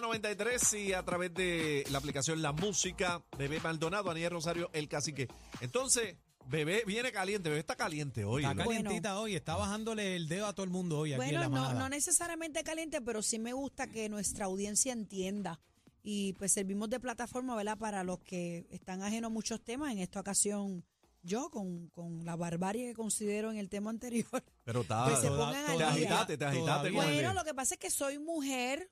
Z93 y a través de la aplicación La Música, Bebé Maldonado, Aniel Rosario, El Cacique. Entonces, Bebé viene caliente, Bebé está caliente hoy. Está ¿no? calientita hoy, está bajándole el dedo a todo el mundo hoy aquí en Bueno, la no, no necesariamente caliente, pero sí me gusta que nuestra audiencia entienda. Y pues servimos de plataforma, ¿verdad? Para los que están ajenos a muchos temas. En esta ocasión, yo, con, con la barbarie que considero en el tema anterior. Pero está. Que se Toda- pongan al te agitaste, te agitaste Bueno, lo que pasa es que soy mujer,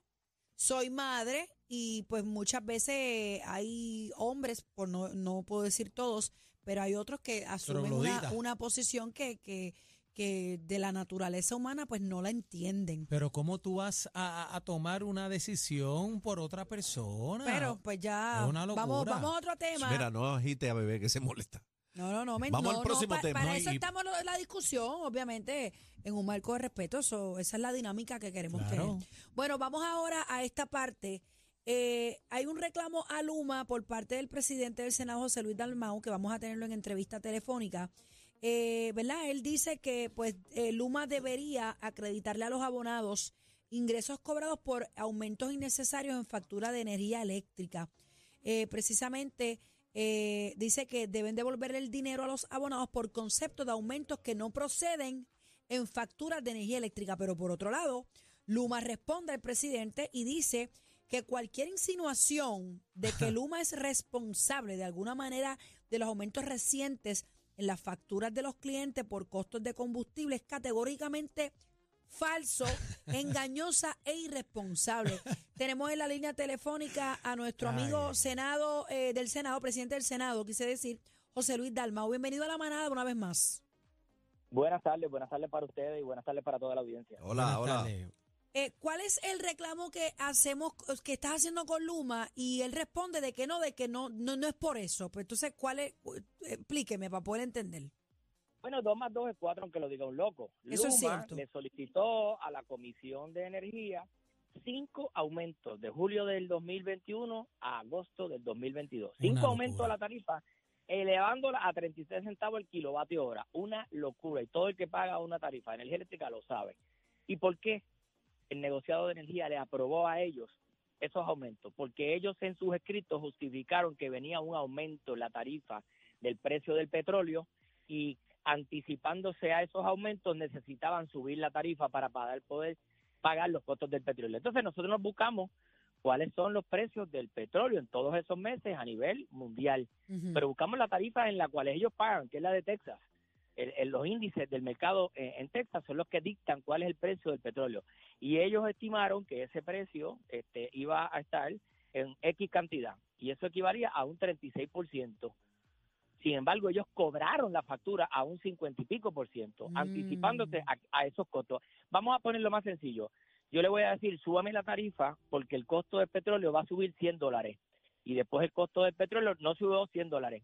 soy madre y pues muchas veces hay hombres, por no, no puedo decir todos, pero hay otros que asumen una, una posición que, que, que de la naturaleza humana pues no la entienden. Pero ¿cómo tú vas a, a tomar una decisión por otra persona? Pero pues ya Es una vamos, vamos a otro tema. Mira, no agite a Bebé que se molesta. No, no, no, me, Vamos no, al próximo no, pa- tema. Para No, eso y- estamos en la discusión, obviamente, en un marco de respeto. Eso, esa es la dinámica que queremos Claro. tener. Bueno, vamos ahora a esta parte. Eh, hay un reclamo a Luma por parte del presidente del Senado, José Luis Dalmau, que vamos a tenerlo en entrevista telefónica. Eh, ¿Verdad? Él dice que pues eh, Luma debería acreditarle a los abonados ingresos cobrados por aumentos innecesarios en factura de energía eléctrica. Eh, precisamente eh, dice que deben devolver el dinero a los abonados por concepto de aumentos que no proceden en facturas de energía eléctrica. Pero por otro lado, Luma responde al presidente y dice que cualquier insinuación de que Luma es responsable de alguna manera de los aumentos recientes en las facturas de los clientes por costos de combustible es categóricamente falso, engañosa e irresponsable. Tenemos en la línea telefónica a nuestro amigo ay. Senado eh, del Senado, presidente del Senado, quise decir, José Luis Dalmau. Bienvenido a la manada una vez más. Buenas tardes, buenas tardes para ustedes y buenas tardes para toda la audiencia. Hola, Buenas hola. tardes. Eh, ¿Cuál es el reclamo que hacemos, que estás haciendo con Luma? Y él responde de que no, de que no, no, no es por eso. Pues entonces, ¿cuál es? Explíqueme para poder entender. Bueno, dos más dos es cuatro, aunque lo diga un loco. Eso es Luma cierto. le solicitó a la Comisión de Energía cinco aumentos de julio del 2021 a agosto del 2022. Cinco aumentos a la tarifa, elevándola a 36 centavos el kilovatio hora. Una locura. Y todo el que paga una tarifa de energía eléctrica lo sabe. ¿Y por qué el negociado de energía le aprobó a ellos esos aumentos? Porque ellos en sus escritos justificaron que venía un aumento en la tarifa del precio del petróleo y anticipándose a esos aumentos necesitaban subir la tarifa para poder, poder pagar los costos del petróleo. Entonces nosotros nos buscamos cuáles son los precios del petróleo en todos esos meses a nivel mundial, pero buscamos la tarifa en la cual ellos pagan, que es la de Texas. El- el- los índices del mercado en Texas son los que dictan cuál es el precio del petróleo. Y ellos estimaron que ese precio este, iba a estar en X cantidad, y eso equivalía a un 36%. Sin embargo, ellos cobraron la factura a un 50 y pico por ciento, Mm. anticipándose a, a esos costos. Vamos a ponerlo más sencillo. Yo le voy a decir, súbame la tarifa porque el costo del petróleo va a subir 100 dólares. Y después el costo del petróleo no subió 100 dólares,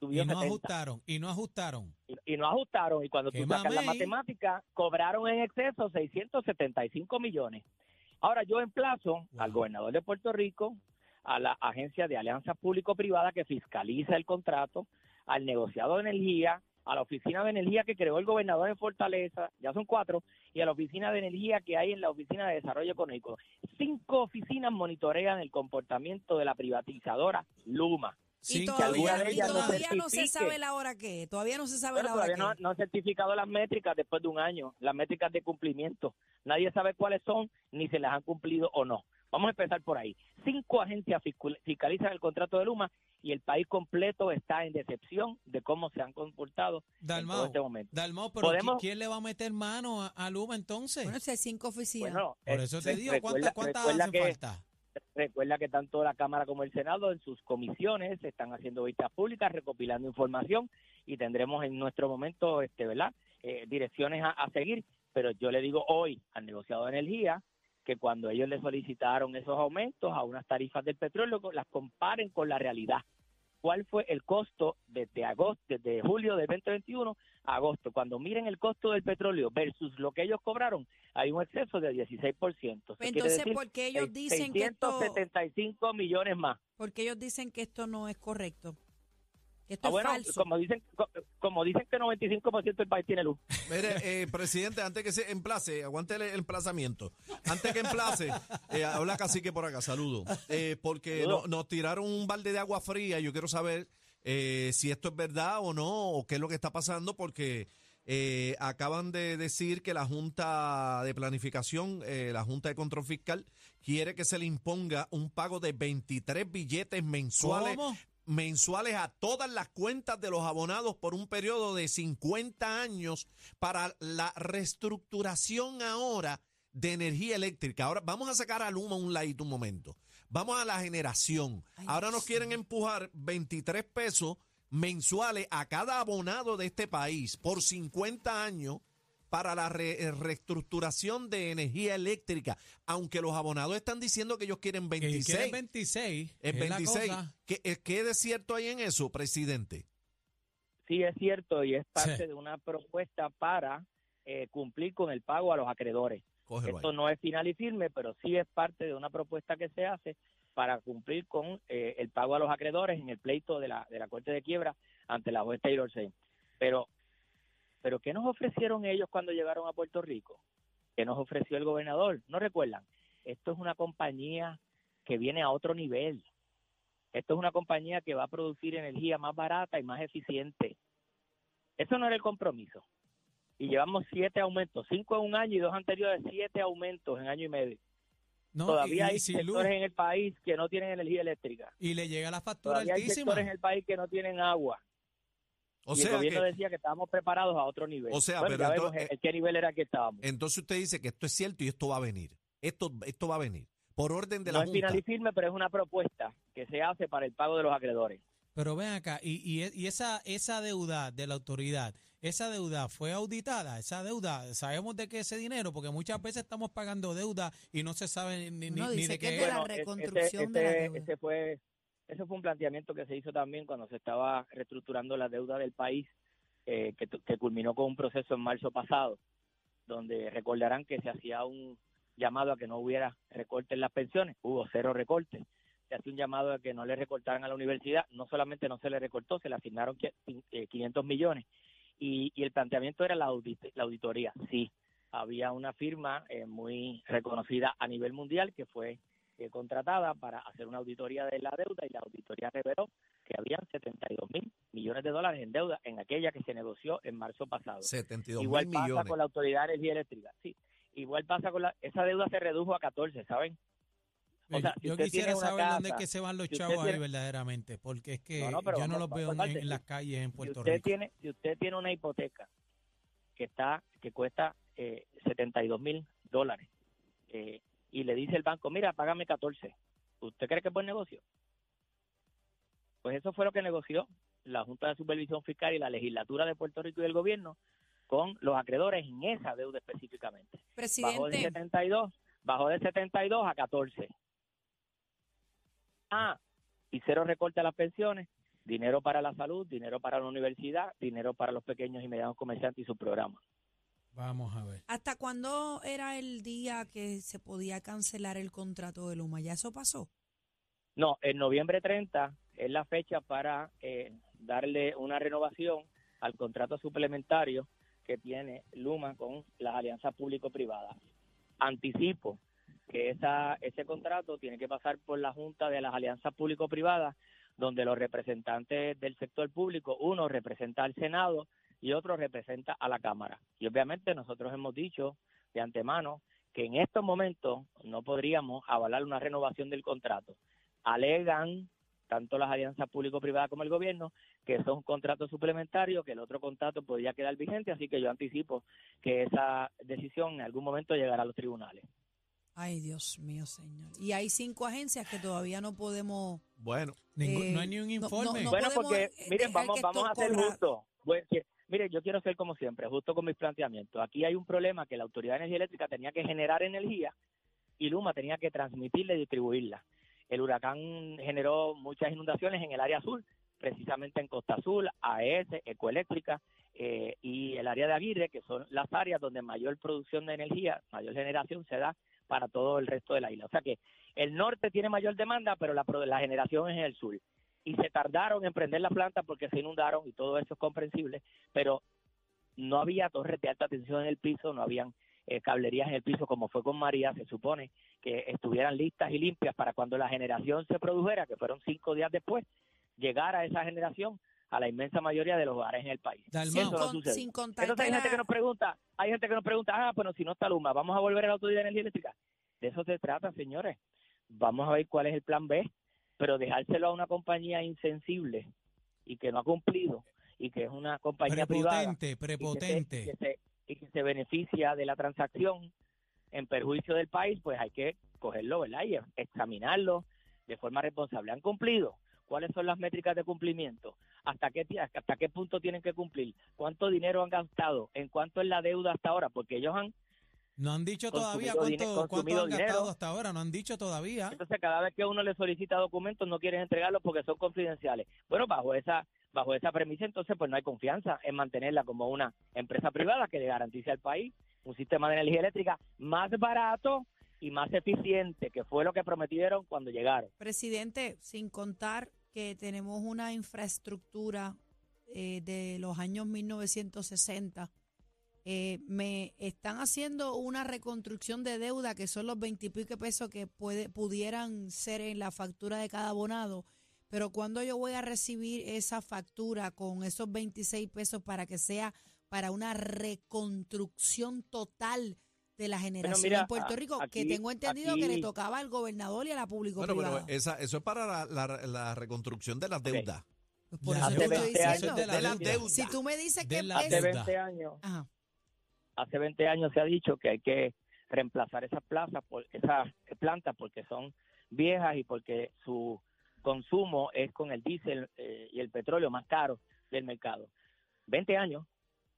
subió Y no 70. ajustaron, y no ajustaron. Y, y no ajustaron. Y cuando tú ¡Qué sacas la matemática, cobraron en exceso 675 millones. Ahora yo emplazo Wow. al gobernador de Puerto Rico, a la agencia de alianzas público-privada que fiscaliza el contrato, al negociado de energía, a la oficina de energía que creó el gobernador en Fortaleza, ya son cuatro, y a la oficina de energía que hay en la oficina de desarrollo económico. Cinco oficinas monitorean el comportamiento de la privatizadora Luma. Y todavía, de y no todavía no se sabe la hora que. Todavía no se sabe la hora todavía no, que no han certificado las métricas después de un año, las métricas de cumplimiento. Nadie sabe cuáles son ni se las han cumplido o no. Vamos a empezar por ahí. Cinco agencias fiscal- fiscalizan el contrato de Luma y el país completo está en decepción de cómo se han comportado en este momento. Dalmau, pero Podemos- ¿qui- ¿quién le va a meter mano a, a Luma entonces? Bueno, si hay cinco oficinas. Bueno, Por eh, eso te re- digo, ¿cuántas, recuerda hacen que, falta? Recuerda que tanto la Cámara como el Senado en sus comisiones están haciendo vistas públicas, recopilando información y tendremos en nuestro momento, este, ¿verdad? Eh, direcciones a, a seguir. Pero yo le digo hoy al negociado de energía que cuando ellos le solicitaron esos aumentos a unas tarifas del petróleo, las comparen con la realidad. ¿Cuál fue el costo desde agosto, desde julio del 2021 a agosto? Cuando miren el costo del petróleo versus lo que ellos cobraron, hay un exceso de 16%. Eso quiere Pues Entonces, decir ¿por qué ellos dicen que esto, 675 millones más. porque ellos dicen que esto no es correcto? Que esto Ah, bueno, es falso. como dicen, co- como dicen que 95% del país tiene luz. Mire, eh, presidente, antes que se emplace, aguante el emplazamiento. Antes que emplace, eh, habla cacique por acá, saludo. Eh, porque Saludo. no- nos tiraron un balde de agua fría. Yo quiero saber eh, si esto es verdad o no, o qué es lo que está pasando, porque eh, acaban de decir que la Junta de Planificación, eh, la Junta de Control Fiscal, quiere que se le imponga un pago de 23 billetes mensuales ¿Cómo? Mensuales a todas las cuentas de los abonados por un periodo de 50 años para la reestructuración ahora de energía eléctrica. Ahora vamos a sacar a Luma un ladito un momento. Vamos a la generación. Ay, Ahora nos quieren empujar 23 pesos mensuales a cada abonado de este país por 50 años para la re- eh, reestructuración de energía eléctrica, aunque los abonados están diciendo que ellos quieren Que 26. quiere 26. Es es la 26. cosa. ¿Qué, eh, ¿Qué de cierto hay en eso, presidente? Sí, es cierto, y es parte Sí. de una propuesta para eh, cumplir con el pago a los acreedores. Cógelo Esto ahí. no es final y firme, pero sí es parte de una propuesta que se hace para cumplir con eh, el pago a los acreedores en el pleito de la, de la Corte de Quiebra ante la juez Taylor Swain. Pero, pero ¿qué nos ofrecieron ellos cuando llegaron a Puerto Rico? ¿Qué nos ofreció el gobernador? ¿No recuerdan? Esto es una compañía que viene a otro nivel. Esto es una compañía que va a producir energía más barata y más eficiente. Eso no era el compromiso. Y llevamos siete aumentos, cinco en un año y dos anteriores, siete aumentos en año y medio. No, Todavía y, y hay luz. sectores en el país que no tienen energía eléctrica. Y le llega la factura Todavía hay altísima. sectores en el país que no tienen agua. O y el sea gobierno que, decía que estábamos preparados a otro nivel. O sea, Bueno, pero ya vemos entonces- en qué nivel era que estábamos. entonces usted dice que esto es cierto y esto va a venir. Esto, esto va a venir. Por orden de no la es Junta. final y firme, pero es una propuesta que se hace para el pago de los acreedores. Pero ven acá, y, y, y esa, esa deuda de la autoridad, esa deuda fue auditada, esa deuda, sabemos de qué ese dinero, porque muchas veces estamos pagando deuda y no se sabe ni, ni- No, ni dice de que qué es de la es. Bueno, e- reconstrucción ese, de la deuda. ese fue, ese fue un planteamiento que se hizo también cuando se estaba reestructurando la deuda del país, eh, que, que culminó con un proceso en marzo pasado, donde recordarán que se hacía un llamado a que no hubiera recortes en las pensiones, hubo cero recortes. Se hacía un llamado a que no le recortaran a la universidad, no solamente no se le recortó, se le asignaron qui- eh, 500 millones. Y, el planteamiento era la, la auditoría, sí. Había una firma eh, muy reconocida a nivel mundial que fue eh, contratada para hacer una auditoría de la deuda y la auditoría reveló que habían 72 mil millones de dólares en deuda en aquella que se negoció en marzo pasado. 72 Igual mil pasa millones. con la Autoridad de Energía Eléctrica, sí. Igual pasa con la... Esa deuda se redujo a 14, ¿saben? O sea, si yo usted quisiera saber dónde es que se van los si chavos ahí verdaderamente, porque es que No, no, pero yo no los veo en, en las calles en si Puerto usted Rico. tiene si usted tiene una hipoteca que está que cuesta eh, 72 mil dólares eh, y le dice el banco mira págame 14 ¿usted cree que es buen negocio? pues eso fue lo que negoció la Junta de Supervisión Fiscal y la legislatura de Puerto Rico y el gobierno con los acreedores en esa deuda específicamente bajó de Presidente, 72 bajó de 72 a 14 ah y cero recorte a las pensiones dinero para la salud, dinero para la universidad, dinero para los pequeños y medianos comerciantes y sus programas. Vamos a ver. ¿hasta cuándo era el día que se podía cancelar el contrato de Luma? ¿Ya eso pasó? No, en noviembre 30 es la fecha para eh, darle una renovación al contrato suplementario que tiene Luma con las alianzas público-privadas. Anticipo que esa, ese contrato tiene que pasar por la Junta de las Alianzas Público-Privadas, donde los representantes del sector público, uno representa al Senado y otro representa a la Cámara. Y obviamente nosotros hemos dicho de antemano que en estos momentos no podríamos avalar una renovación del contrato. Alegan tanto las alianzas público-privadas como el gobierno que son contratos suplementarios, que el otro contrato podría quedar vigente, así que yo anticipo que esa decisión en algún momento llegará a los tribunales. Ay, Dios mío, señor. Y hay cinco agencias que todavía no podemos... Bueno, Ningún- Eh, no hay ni un no- no- informe. no bueno, podemos, porque eh, miren, vamos, vamos a ser justos. Bueno, que- mire, yo quiero ser como siempre, justo con mis planteamientos. Aquí hay un problema que la Autoridad de Energía Eléctrica tenía que generar energía y Luma tenía que transmitirla y distribuirla. El huracán generó muchas inundaciones en el área azul, precisamente en Costa Azul, AES, Ecoeléctrica eh, y el área de Aguirre, que son las áreas donde mayor producción de energía, mayor generación se da para todo el resto de la isla. O sea que el norte tiene mayor demanda, pero la, la generación es en el sur. Y se tardaron en prender la planta porque se inundaron y todo eso es comprensible, pero no había torres de alta tensión en el piso, no habían eh, cablerías en el piso como fue con María, se supone que estuvieran listas y limpias para cuando la generación se produjera, que fueron cinco días después, llegara esa generación a la inmensa mayoría de los hogares en el país. Sin, Eso no con- sucede. sin contar Entonces hay gente que nos pregunta, hay gente que nos pregunta, ah, bueno, si no está Luma, vamos a volver a la autoridad de energía eléctrica. De eso se trata, señores. Vamos a ver cuál es el plan B, pero dejárselo a una compañía insensible y que no ha cumplido y que es una compañía privada Prepotente, y que se- prepotente. y que se, y que se beneficia de la transacción en perjuicio del país, pues hay que cogerlo, ¿verdad? Y examinarlo de forma responsable. ¿Han cumplido? ¿Cuáles son las métricas de cumplimiento? ¿Hasta qué, hasta qué punto tienen que cumplir? ¿Cuánto dinero han gastado? ¿En cuánto es la deuda hasta ahora? Porque ellos han... No han dicho todavía cuánto, cuánto han gastado dinero. hasta ahora, no han dicho todavía. Entonces, cada vez que uno le solicita documentos, no quieren entregarlos porque son confidenciales. Bueno, bajo esa bajo esa premisa, entonces, pues no hay confianza en mantenerla como una empresa privada que le garantice al país un sistema de energía eléctrica más barato y más eficiente, que fue lo que prometieron cuando llegaron. Presidente, sin contar que tenemos una infraestructura eh, de los años 1960, eh, me están haciendo una reconstrucción de deuda que son los veintipico pesos que puede, pudieran ser en la factura de cada abonado. Pero cuando yo voy a recibir esa factura con esos 26 pesos para que sea para una reconstrucción total de la generación mira, en Puerto Rico, que aquí- tengo entendido que le aquí- tocaba al gobernador y a la público Bueno, privada. pero esa, eso es para la, la- la reconstrucción de las deudas. Pues por La eso te deuda. estoy 20 diciendo. años De las deuda. deudas. Si tú me dices De que la es- Hace deuda. 20 años, Ajá. Hace 20 años se ha dicho que hay que reemplazar esas plazas, por, esas plantas porque son viejas y porque su consumo es con el diésel eh, y el petróleo más caro del mercado. 20 años,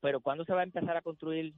pero ¿cuándo se va a empezar a construir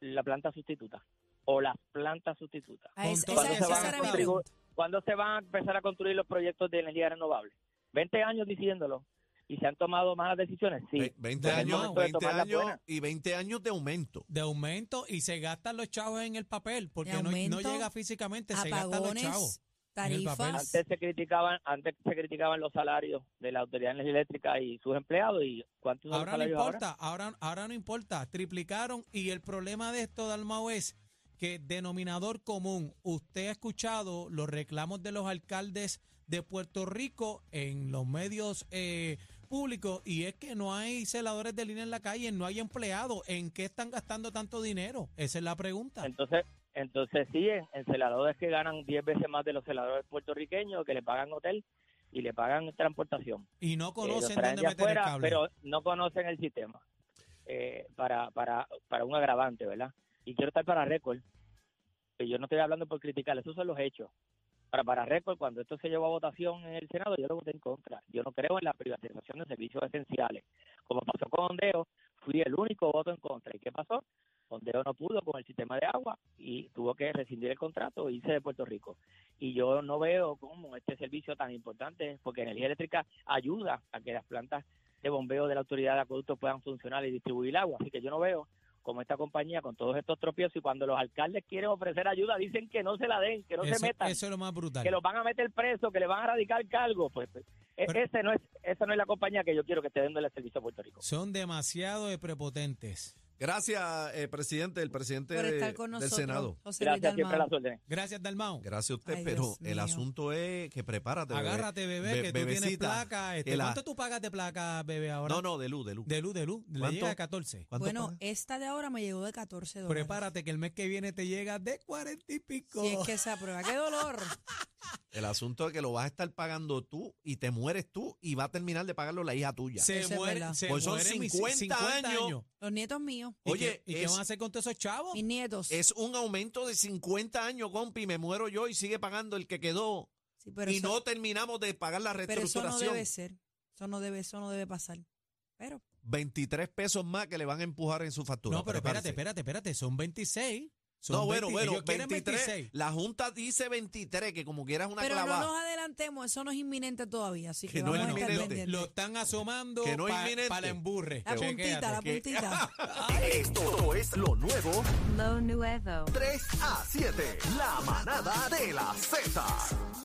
la planta sustituta? O las plantas sustitutas. A es- Con esa, todo esa se van a. ¿Cuándo se van a empezar a construir los proyectos de energía renovable? 20 años diciéndolo. ¿Y se han tomado malas decisiones? Sí. Ve- 20 Pues es años, momento de 20 tomar las años y 20 años de aumento. de aumento y se gastan los chavos en el papel porque no, no llega físicamente, se gastan los Apagones, chavos. tarifas. Antes se criticaban, antes se criticaban los salarios de la Autoridad Eléctrica y sus empleados y cuántos son los Ahora no salarios importa, ahora, ahora no importa, triplicaron y el problema de esto, Dalmau, es que denominador común, usted ha escuchado los reclamos de los alcaldes de Puerto Rico en los medios eh, públicos y es que no hay celadores de línea en la calle, no hay empleados. ¿En qué están gastando tanto dinero? Esa es la pregunta. Entonces, entonces sí, en, en celadores que ganan 10 veces más de los celadores puertorriqueños que le pagan hotel y le pagan transportación. Y no Eh, conocen traen dónde de meter el cable. pero no conocen el sistema eh, para, para, para un agravante, ¿verdad? Y quiero estar para récord, yo no estoy hablando por criticar, esos son los hechos. Para para récord, cuando esto se llevó a votación en el Senado, yo lo voté en contra. Yo no creo en la privatización de servicios esenciales. Como pasó con Ondeo, fui el único voto en contra. ¿Y qué pasó? Ondeo no pudo con el sistema de agua y tuvo que rescindir el contrato e irse de Puerto Rico. Y yo no veo cómo este servicio tan importante, porque energía eléctrica ayuda a que las plantas de bombeo de la autoridad de acueductos puedan funcionar y distribuir agua. Así que yo no veo como esta compañía con todos estos tropiezos y cuando los alcaldes quieren ofrecer ayuda dicen que no se la den, que no eso, se metan, eso es lo más brutal. que los van a meter preso, que le van a radicar cargo. Pues, pues, e- Pero- ese no es, esa no es la compañía que yo quiero que esté dando el servicio a Puerto Rico. Son demasiado de prepotentes. Gracias, eh, presidente, el presidente por de- estar con del. Senado. José Luis Gracias siempre a Dalmau. las órdenes. Gracias, Dalmau. Gracias a usted, Ay, pero Dios el mío. asunto es que prepárate. bebé. Agárrate, bebé, Be- que tú tienes bebecita, placa. Este, el a- ¿Cuánto tú pagas de placa, bebé, ahora? No, no, de luz, de luz. De luz, de luz. Le ¿Cuánto? llega a 14. ¿Cuánto Bueno, esta de ahora me llegó de 14 dólares. Prepárate que el mes que viene te llega de 40 y pico. Si es que esa prueba, qué dolor. El asunto es que lo vas a estar pagando tú y te mueres tú y va a terminar de pagarlo la hija tuya. se Eso es muere, verdad. se Pues son muere mis 50 años. Los nietos míos, ¿Y Oye, qué, y qué es- van a hacer con todos esos chavos? mis nietos. Es un aumento de 50 años, compi, me muero yo y sigue pagando el que quedó. Sí, pero y eso- no terminamos de pagar la pero eso no reestructuración. debe ser. Eso no debe, eso no debe pasar. Pero 23 pesos más que le van a empujar en su factura. no, pero espérate, Prepárese. espérate, espérate. Son 26. Son No, bueno, 20, bueno, ellos quieren 23. 26. La Junta dice 23, que como quieras una Pero no clavada. nos adelantemos, eso no es inminente todavía, así que, Que no vamos es a estar pendientes. Lo están asomando no es para inminente. la emburre. La puntita, la puntita. Esto es lo nuevo Lo nuevo. 3 a 7. La manada de la Z.